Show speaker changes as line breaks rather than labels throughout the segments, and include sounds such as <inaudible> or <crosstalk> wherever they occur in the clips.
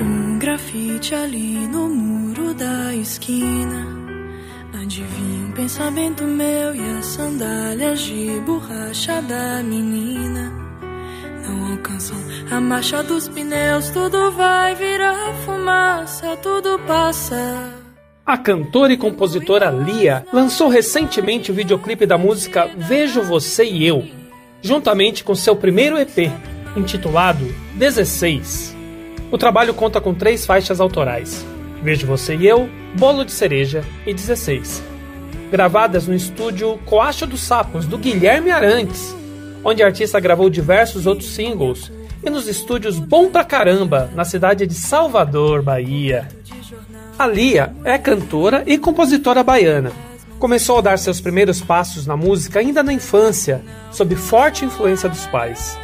Um grafite ali no muro da esquina. Adivinha um pensamento meu e as sandálias de borracha da menina. Não alcançam a marcha dos pneus, tudo vai virar fumaça, tudo passa.
A cantora e compositora Lia lançou recentemente o videoclipe da música Vejo Você e Eu, juntamente com seu primeiro EP, intitulado 16. O trabalho conta com três faixas autorais: Vejo Você e Eu, Bolo de Cereja e 16. Gravadas no estúdio Coacho dos Sapos, do Guilherme Arantes, onde a artista gravou diversos outros singles, e nos estúdios Bom Pra Caramba, na cidade de Salvador, Bahia. A Lia é cantora e compositora baiana. Começou a dar seus primeiros passos na música ainda na infância, sob forte influência dos pais.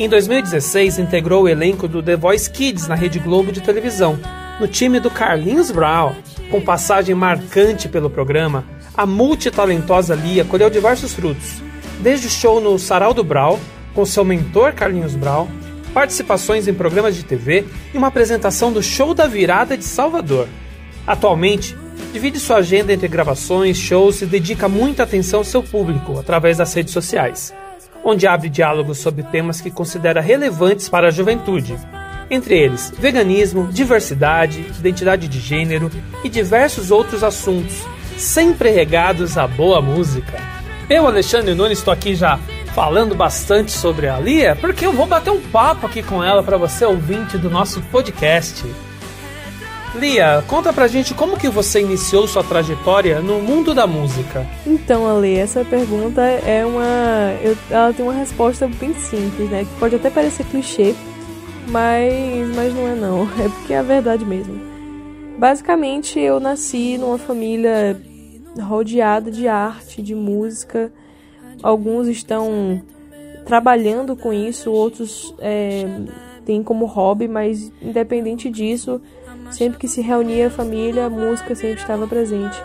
Em 2016, integrou o elenco do The Voice Kids na Rede Globo de televisão, no time do Carlinhos Brown. Com passagem marcante pelo programa, a multitalentosa Lia colheu diversos frutos, desde o show no Sarau do Brau, com seu mentor Carlinhos Brown, participações em programas de TV e uma apresentação do Show da Virada de Salvador. Atualmente, divide sua agenda entre gravações, shows e dedica muita atenção ao seu público através das redes sociais, onde abre diálogos sobre temas que considera relevantes para a juventude, entre eles veganismo, diversidade, identidade de gênero e diversos outros assuntos, sempre regados à boa música. Eu, Alexandre Nunes, estou aqui já falando bastante sobre a Lia, porque eu vou bater um papo aqui com ela para você ouvinte do nosso podcast. Lia, conta pra gente como que você iniciou sua trajetória no mundo da música.
Então, Ale, essa pergunta é uma. Eu, ela tem uma resposta bem simples, né? Que pode até parecer clichê, mas, mas não é não. <laughs> É porque é a verdade mesmo. Basicamente, eu nasci numa família rodeada de arte, de música. Alguns estão trabalhando com isso, outros é, têm como hobby, mas independente disso, sempre que se reunia a família, a música sempre estava presente.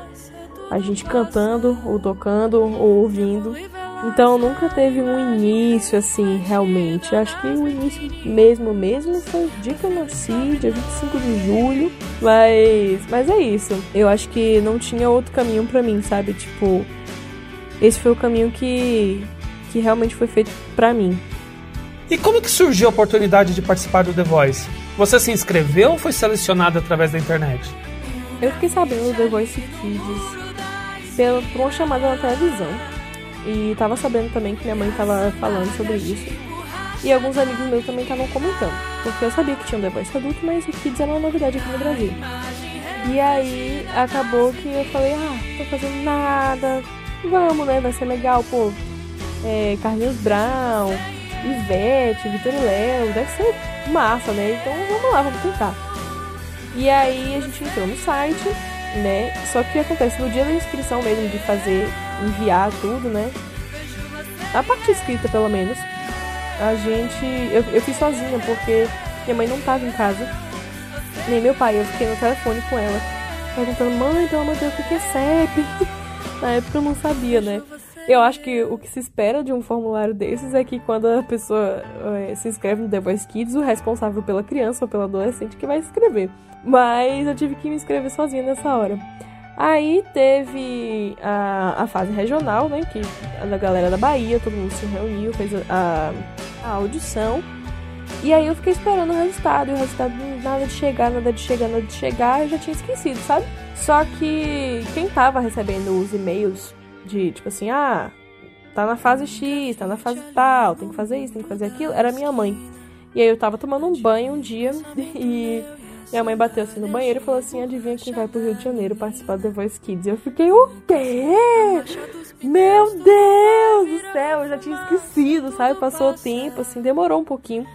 A gente cantando, ou tocando, ou ouvindo. Então nunca teve um início assim, realmente. Acho que o início mesmo, mesmo foi dia que eu nasci, dia 25 de julho. Mas, mas é isso. Eu acho que não tinha outro caminho para mim, sabe? Tipo, esse foi o caminho que, que realmente foi feito para mim.
E como que surgiu a oportunidade de participar do The Voice? Você se inscreveu ou foi selecionado através da internet?
Eu fiquei sabendo do The Voice Kids pela, por uma chamada na televisão. E tava sabendo também que minha mãe tava falando sobre isso. E alguns amigos meus também estavam comentando. Porque eu sabia que tinha um The Voice adulto, mas o Kids era uma novidade aqui no Brasil. E aí acabou que eu falei, ah, tô fazendo nada, vamos, né? Vai ser legal, pô. É, Carlinhos Brown, Ivete, Vitor Léo, deve ser massa, né? Então vamos lá, vamos tentar. E aí a gente entrou no site, né? Só que acontece no dia da inscrição mesmo, de fazer, enviar tudo, né? A parte escrita, pelo menos. A gente. Eu, eu fiz sozinha, porque minha mãe não tava em casa. Nem meu pai, eu fiquei no telefone com ela, perguntando, mãe, pelo amor de Deus, o que é CEP? <laughs> Na época eu não sabia, né? Eu acho que o que se espera de um formulário desses é que quando a pessoa é, se inscreve no The Voice Kids, o responsável pela criança ou pelo adolescente que vai escrever. Mas eu tive que me inscrever sozinha nessa hora. Aí teve a, a fase regional, né? Que a galera da Bahia, todo mundo se reuniu, fez a, a audição. E aí eu fiquei esperando o resultado, e o resultado nada de chegar, nada de chegar, nada de chegar, eu já tinha esquecido, sabe? Só que quem tava recebendo os e-mails de tipo assim, ah, tá na fase X, tá na fase tal, tem que fazer isso, tem que fazer aquilo, era minha mãe. E aí eu tava tomando um banho um dia <laughs> e minha mãe bateu assim no banheiro e falou assim: adivinha quem vai pro Rio de Janeiro participar do The Voice Kids? E eu fiquei, o quê? Meu Deus do céu, eu já tinha esquecido, sabe? Passou o tempo, assim, demorou um pouquinho.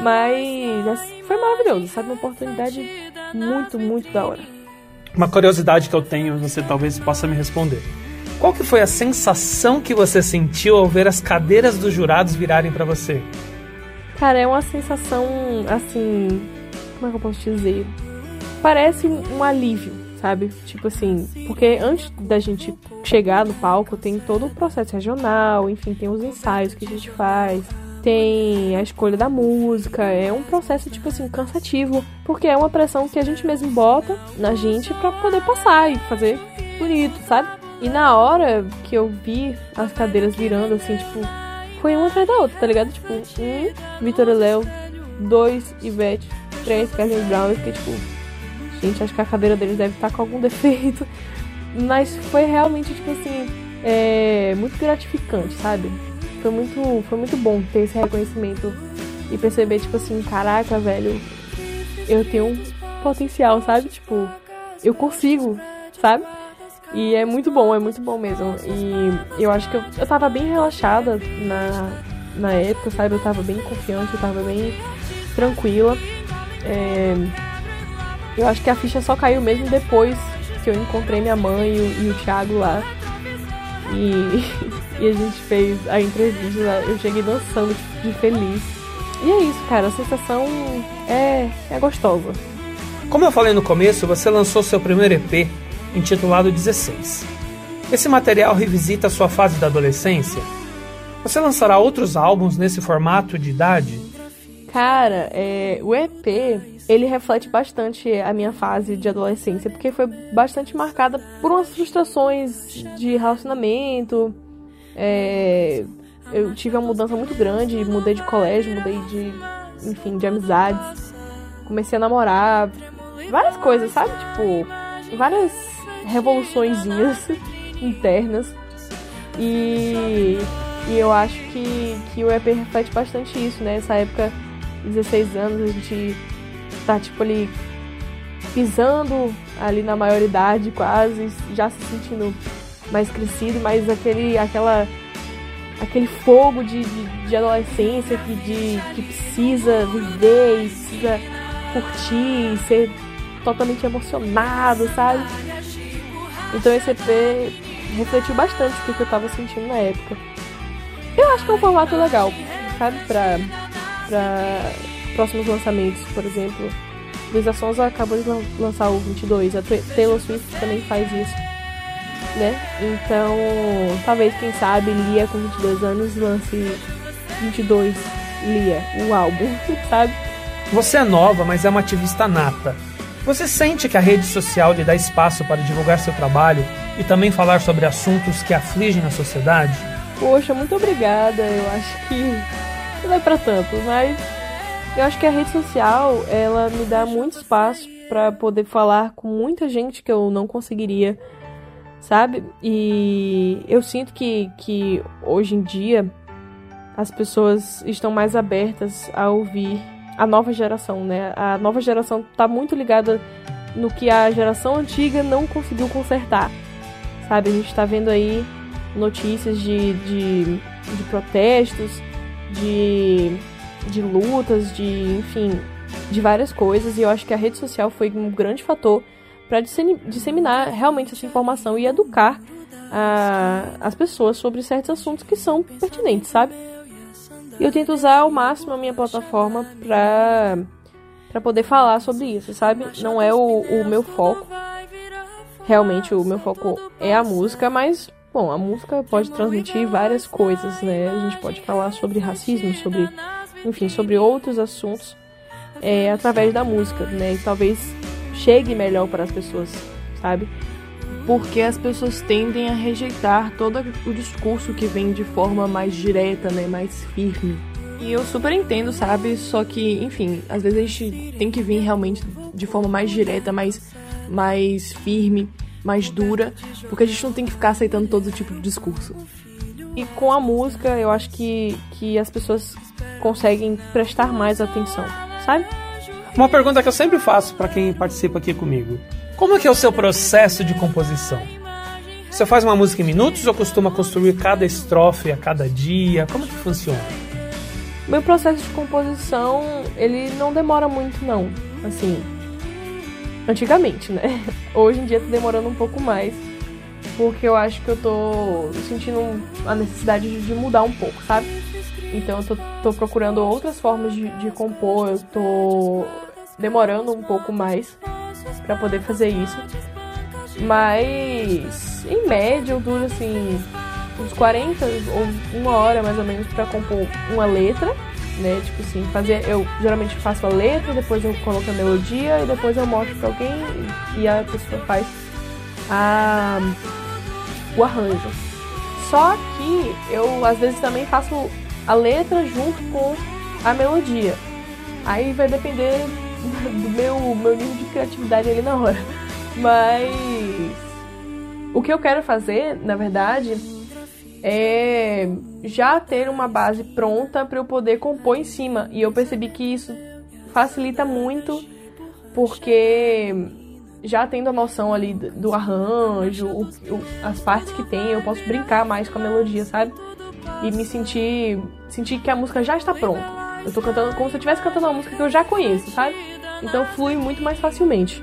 Mas foi maravilhoso, sabe? Uma oportunidade muito, muito da hora.
Uma curiosidade que eu tenho, você talvez possa me responder. Qual que foi a sensação que você sentiu ao ver as cadeiras dos jurados virarem para você?
Cara, é uma sensação assim, como é que eu posso dizer? Parece um alívio, sabe? Tipo assim, porque antes da gente chegar no palco tem todo o processo regional, enfim, tem os ensaios que a gente faz, tem a escolha da música, é um processo, tipo assim, cansativo, porque é uma pressão que a gente mesmo bota na gente para poder passar e fazer bonito, sabe? E na hora que eu vi as cadeiras virando, assim, tipo, foi uma atrás da outra, tá ligado? Tipo, um, Vitor e Léo, dois, Ivete, três, Carlinhos Brown, eu fiquei tipo, gente, acho que a cadeira deles deve estar com algum <laughs> defeito. Mas foi realmente, tipo assim, é, muito gratificante, sabe? foi muito, foi muito bom ter esse reconhecimento e perceber, tipo assim, caraca, velho, eu tenho um potencial, sabe? Tipo, eu consigo, sabe? E é muito bom, é muito bom mesmo. E eu acho que eu, eu tava bem relaxada na, na época, sabe? Eu tava bem confiante, eu tava bem tranquila. É, eu acho que a ficha só caiu mesmo depois que eu encontrei minha mãe e o, e o Thiago lá. E, <laughs> e a gente fez a entrevista, eu cheguei dançando de feliz. E é isso, cara, a sensação é, é gostosa.
Como eu falei no começo, você lançou seu primeiro EP, intitulado 16. Esse material revisita sua fase da adolescência? Você lançará outros álbuns nesse formato de idade?
Cara, é, o EP ele reflete bastante a minha fase de adolescência, porque foi bastante marcada por umas frustrações de relacionamento. É, eu tive uma mudança muito grande, mudei de colégio, mudei de, enfim, de amizades. Comecei a namorar, várias coisas, sabe? Tipo, várias revoluçõezinhas <laughs> internas. E, e eu acho que, que o EP reflete bastante isso, né? Essa época, 16 anos, a gente tá tipo ali pisando ali na maioridade quase, já se sentindo mais crescido, mas aquele aquela aquele fogo de, de, de adolescência que, de, que precisa viver e precisa curtir ser totalmente emocionado, sabe? Então esse EP refletiu bastante o que eu tava sentindo na época. Eu acho que é um formato legal, sabe? Pra, pra próximos lançamentos, por exemplo. Luísa Sonza acabou de lançar o 22, a Taylor Swift também faz isso, né? Então, talvez, quem sabe, Lia com 22 anos lance 22 Lia, o álbum, <laughs> sabe?
Você é nova, mas é uma ativista nata. Você sente que a rede social lhe dá espaço para divulgar seu trabalho e também falar sobre assuntos que afligem a sociedade?
Poxa, muito obrigada. Eu acho que não é para tanto, mas eu acho que a rede social, ela me dá muito espaço para poder falar com muita gente que eu não conseguiria, sabe? E eu sinto que, que hoje em dia as pessoas estão mais abertas a ouvir a nova geração, né? A nova geração tá muito ligada no que a geração antiga não conseguiu consertar, sabe? A gente tá vendo aí notícias de, de, de protestos, de de lutas, de, enfim, de várias coisas. E eu acho que a rede social foi um grande fator para disseminar realmente essa informação e educar a, as pessoas sobre certos assuntos que são pertinentes, sabe? E eu tento usar ao máximo a minha plataforma para para poder falar sobre isso, sabe? Não é o, o meu foco. Realmente o meu foco é a música, mas bom, a música pode transmitir várias coisas, né? A gente pode falar sobre racismo, sobre enfim, sobre outros assuntos é, através da música, né? E talvez chegue melhor para as pessoas, sabe? Porque as pessoas tendem a rejeitar todo o discurso que vem de forma mais direta, né? Mais firme. E eu super entendo, sabe? Só que, enfim, às vezes a gente tem que vir realmente de forma mais direta, mais, mais firme, mais dura, porque a gente não tem que ficar aceitando todo tipo de discurso. E com a música, eu acho que, que as pessoas conseguem prestar mais atenção, sabe?
Uma pergunta que eu sempre faço para quem participa aqui comigo: Como é que é o seu processo de composição? Você faz uma música em minutos ou costuma construir cada estrofe a cada dia? Como que funciona?
Meu processo de composição, ele não demora muito não, assim, antigamente, né? <laughs> Hoje em dia tá demorando um pouco mais, porque eu acho que eu tô sentindo a necessidade de mudar um pouco, sabe? Então eu tô, tô procurando outras formas de, de, compor, eu tô demorando um pouco mais para poder fazer isso. Mas em média eu duro assim uns 40 ou uma hora mais ou menos para compor uma letra, né? Tipo assim, fazer. Eu geralmente faço a letra, depois eu coloco a melodia e depois eu mostro pra alguém e a pessoa faz a, o arranjo. Só que eu às vezes também faço a letra junto com a melodia. Aí vai depender do meu, meu nível de criatividade ali na hora. Mas o que eu quero fazer, na verdade, é já ter uma base pronta para eu poder compor em cima. E eu percebi que isso facilita muito, porque já tendo a noção ali do arranjo, o, o, as partes que tem, eu posso brincar mais com a melodia, sabe? E me sentir, sentir que a música já está pronta. Eu tô cantando como se eu estivesse cantando uma música que eu já conheço, sabe? Então flui muito mais facilmente.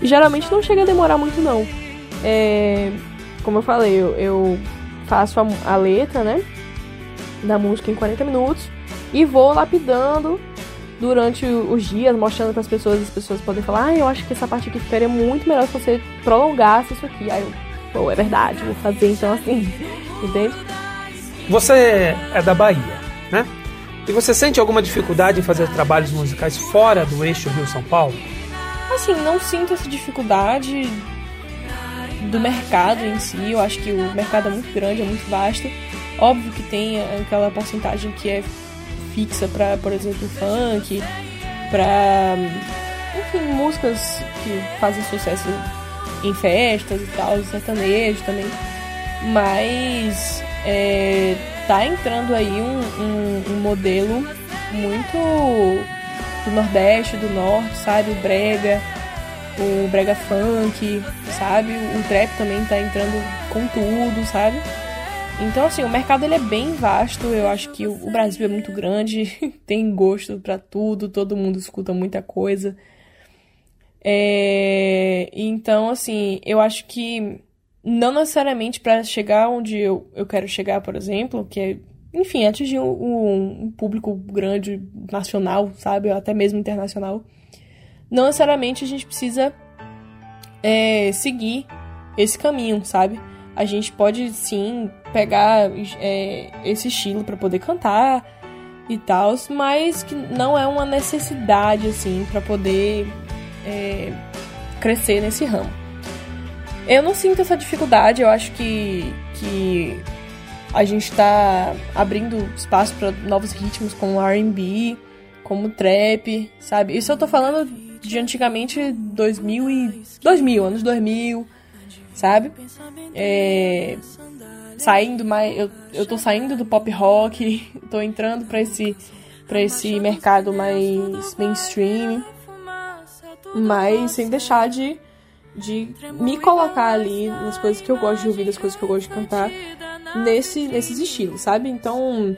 E geralmente não chega a demorar muito não. É, como eu falei, eu, eu faço a, a, letra, né? Da música em 40 minutos e vou lapidando durante os dias, mostrando para as pessoas, as pessoas podem falar, ah, eu acho que essa parte aqui ficaria muito melhor se você prolongasse isso aqui. Aí eu, pô, é verdade, vou fazer então assim, <laughs> entende?
Você é da Bahia, né? E você sente alguma dificuldade em fazer trabalhos musicais fora do eixo Rio-São Paulo?
Assim, não sinto essa dificuldade do mercado em si. Eu acho que o mercado é muito grande, é muito vasto. Óbvio que tem aquela porcentagem que é fixa para, por exemplo, funk, para enfim, músicas que fazem sucesso em festas e tal, sertanejo também. Mas é, tá entrando aí um, um, um, modelo muito do Nordeste, do Norte, sabe? O brega, o brega funk, sabe? O trap também tá entrando com tudo, sabe? Então, assim, o mercado ele é bem vasto. Eu acho que o Brasil é muito grande, <laughs> tem gosto para tudo, todo mundo escuta muita coisa. É... Então, assim, eu acho que não necessariamente para chegar onde eu, eu quero chegar, por exemplo, que é, enfim, atingir um, um público grande, nacional, sabe, ou até mesmo internacional. Não necessariamente a gente precisa é, seguir esse caminho, sabe? A gente pode sim pegar é, esse estilo para poder cantar e tal, mas que não é uma necessidade assim para poder é, crescer nesse ramo. Eu não sinto essa dificuldade, eu acho que, que a gente tá abrindo espaço para novos ritmos como R&B, como trap, sabe? Isso eu tô falando de antigamente 2000 e 2000, anos 2000, sabe? É, saindo mais eu, eu tô saindo do pop rock, <laughs> tô entrando para esse para esse mercado mais mainstream, mas sem deixar de de me colocar ali nas coisas que eu gosto de ouvir, nas coisas que eu gosto de cantar, nesse, nesses estilos, sabe? Então,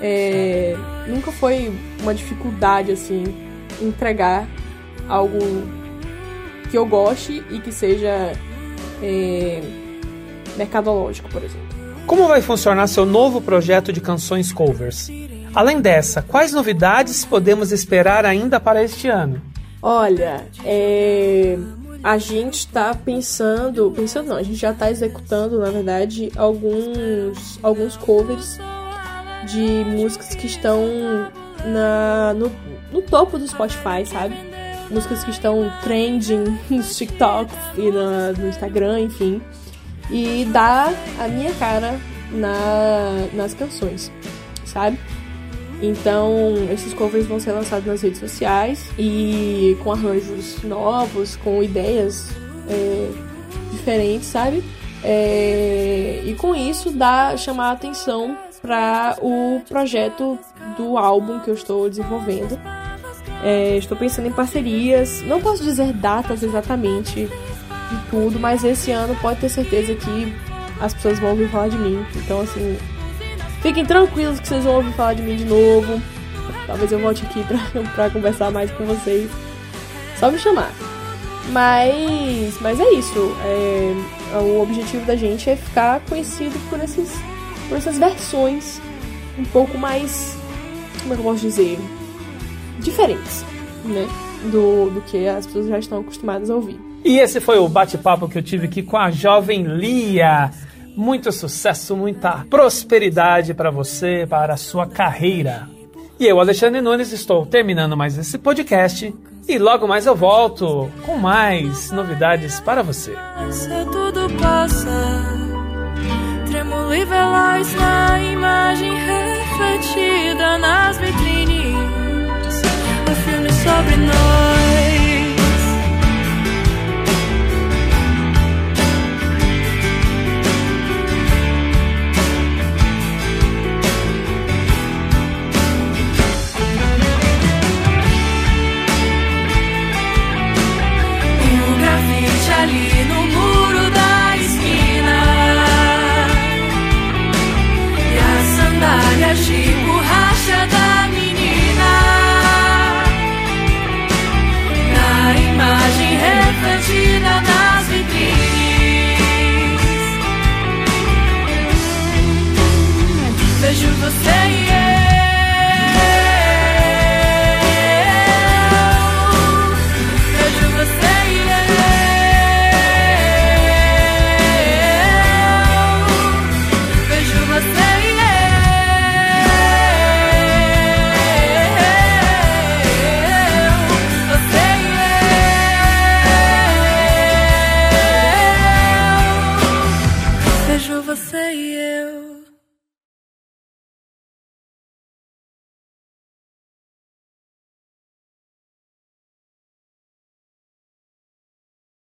é, nunca foi uma dificuldade, assim, entregar algo que eu goste e que seja é, mercadológico, por exemplo.
Como vai funcionar seu novo projeto de canções covers? Além dessa, quais novidades podemos esperar ainda para este ano?
Olha, é a gente está pensando, pensando não, a gente já está executando, na verdade, alguns, alguns covers de músicas que estão na, no, no topo do Spotify, sabe? Músicas que estão trending <laughs> nos TikToks e no Instagram, enfim. E dá a minha cara na, nas canções, sabe? Então, esses covers vão ser lançados nas redes sociais e com arranjos novos, com ideias é, diferentes, sabe? É, e com isso dá chamar a atenção para o projeto do álbum que eu estou desenvolvendo. É, estou pensando em parcerias, não posso dizer datas exatamente de tudo, mas esse ano pode ter certeza que as pessoas vão ouvir falar de mim. Então, assim, Fiquem tranquilos que vocês vão ouvir falar de mim de novo. Talvez eu volte aqui pra, <laughs> pra conversar mais com vocês. Só me chamar. Mas, mas é isso. É, o objetivo da gente é ficar conhecido por, esses, por essas versões um pouco mais. Como é que eu posso dizer? Diferentes, né? Do, do que as pessoas já estão acostumadas a ouvir.
E esse foi o bate-papo que eu tive aqui com a jovem Lia muito sucesso, muita prosperidade para você, para a sua carreira. E eu, Alexandre Nunes, estou terminando mais esse podcast e logo mais eu volto com mais novidades para você.
Tudo passa, e veloz na imagem refletida nas vitrines. O filme sobre nós.